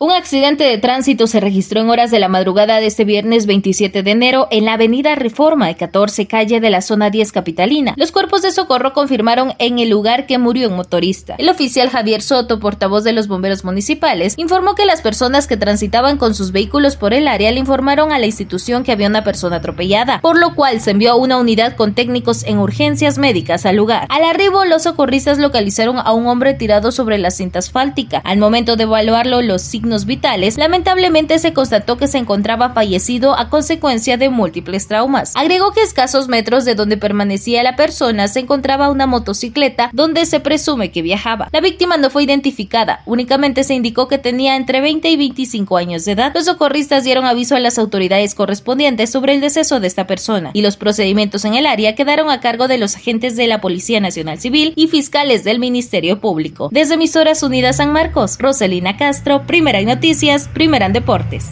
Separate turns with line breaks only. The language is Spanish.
Un accidente de tránsito se registró en horas de la madrugada de este viernes 27 de enero en la avenida Reforma de 14 calle de la zona 10 capitalina. Los cuerpos de socorro confirmaron en el lugar que murió un motorista. El oficial Javier Soto, portavoz de los bomberos municipales, informó que las personas que transitaban con sus vehículos por el área le informaron a la institución que había una persona atropellada, por lo cual se envió una unidad con técnicos en urgencias médicas al lugar. Al arribo, los socorristas localizaron a un hombre tirado sobre la cinta asfáltica. Al momento de evaluarlo, los signos vitales, lamentablemente se constató que se encontraba fallecido a consecuencia de múltiples traumas. Agregó que a escasos metros de donde permanecía la persona se encontraba una motocicleta donde se presume que viajaba. La víctima no fue identificada, únicamente se indicó que tenía entre 20 y 25 años de edad. Los socorristas dieron aviso a las autoridades correspondientes sobre el deceso de esta persona y los procedimientos en el área quedaron a cargo de los agentes de la Policía Nacional Civil y fiscales del Ministerio Público. Desde Emisoras Unidas San Marcos, Roselina Castro, noticias, primera en deportes.